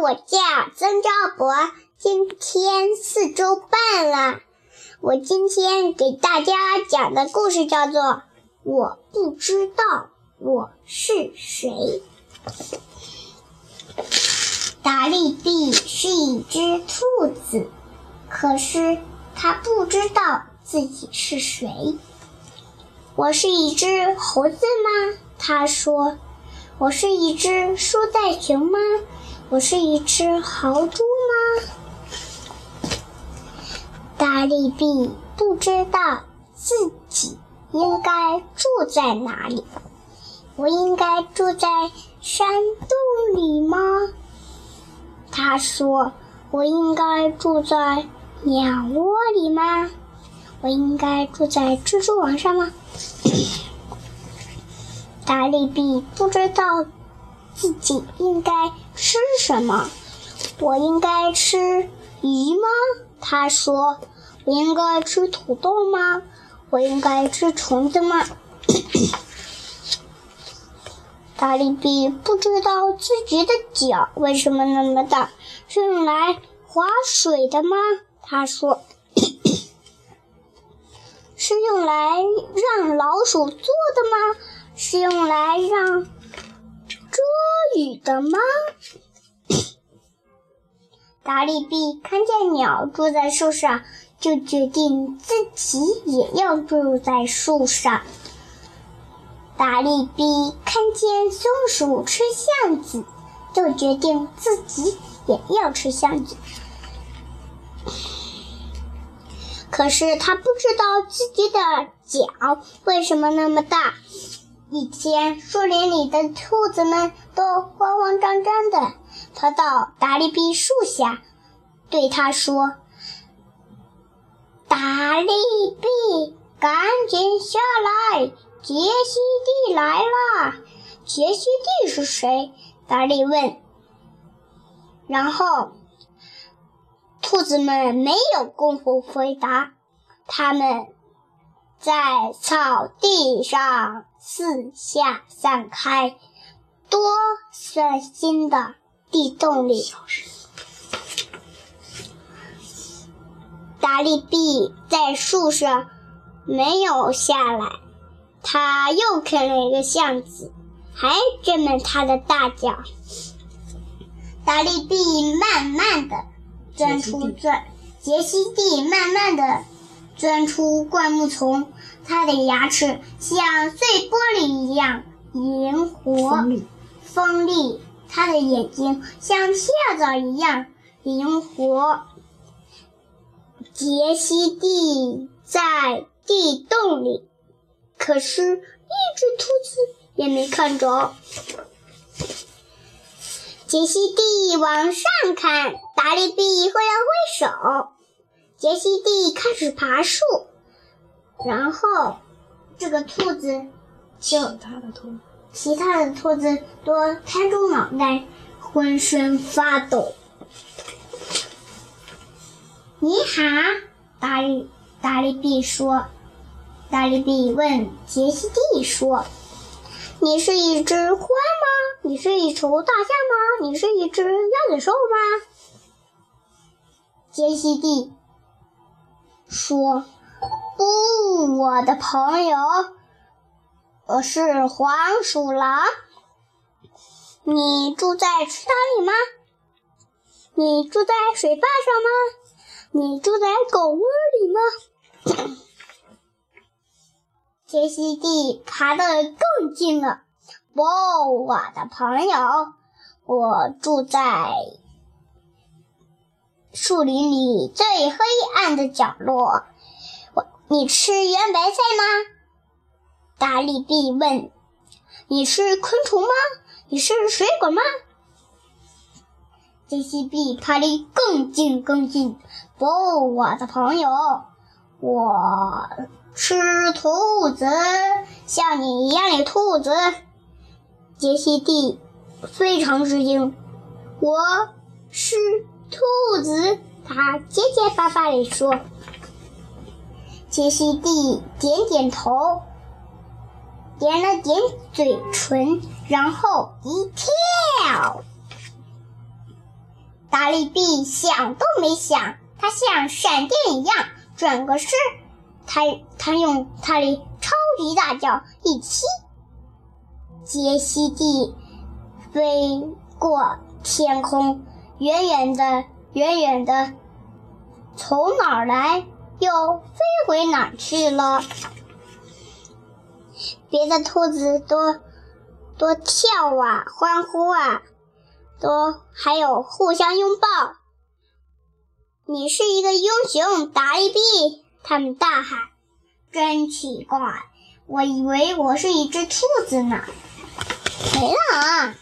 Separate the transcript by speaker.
Speaker 1: 我叫曾昭博，今天四周半了。我今天给大家讲的故事叫做《我不知道我是谁》。达利比是一只兔子，可是它不知道自己是谁。我是一只猴子吗？他说。我是一只树袋熊吗？我是一只豪猪吗？达利比不知道自己应该住在哪里。我应该住在山洞里吗？他说：“我应该住在鸟窝里吗？我应该住在蜘蛛网上吗？”达利比不知道自己应该吃什么。我应该吃鱼吗？他说。我应该吃土豆吗？我应该吃虫子吗？大力比不知道自己的脚为什么那么大，是用来划水的吗？他说。是用来让老鼠坐的吗？是用来让雨的吗？达利比看见鸟住在树上，就决定自己也要住在树上。达利比看见松鼠吃橡子，就决定自己也要吃橡子。可是他不知道自己的脚为什么那么大。一天，树林里的兔子们都慌慌张张的跑到达利比树下，对他说：“达利比，赶紧下来，杰西蒂来了。”杰西蒂是谁？达利问。然后，兔子们没有功夫回答，他们。在草地上四下散开，多酸心的地洞里。达利比在树上没有下来，他又啃了一个橡子，还追满他的大脚。达利比慢慢的钻出钻，杰西蒂慢慢的。钻出灌木丛，它的牙齿像碎玻璃一样灵活锋利，它的眼睛像跳蚤一样灵活。杰西蒂在地洞里，可是，一只兔子也没看着。杰西蒂往上看，达利比挥了挥手。杰西蒂开始爬树，然后这个兔子
Speaker 2: 其他的兔，
Speaker 1: 其他的兔子都摊住脑袋，浑身发抖。你好，达利达利比说。达利比问杰西蒂说：“你是一只獾吗？你是一头大象吗？你是一只鸭嘴兽吗？”杰西蒂。说：“不，我的朋友，我是黄鼠狼。你住在池塘里吗？你住在水坝上吗？你住在狗窝里吗？”杰西蒂爬得更近了。不，我的朋友，我住在。树林里最黑暗的角落，我你吃圆白菜吗？达利比问。你是昆虫吗？你是水果吗？杰西比爬离更近更近。不，我的朋友，我吃兔子，像你一样的兔子。杰西蒂非常吃惊。我是。兔子，他结结巴巴地说：“杰西蒂点点头，点了点嘴唇，然后一跳，达利毕想都没想，他像闪电一样转个身，他他用他的超级大脚一踢，杰西蒂飞过天空，远远的，远远的，从哪儿来又飞回哪儿去了。别的兔子都都跳啊，欢呼啊。都还有互相拥抱。你是一个英雄，达利币！他们大喊。真奇怪，我以为我是一只兔子呢。没了啊！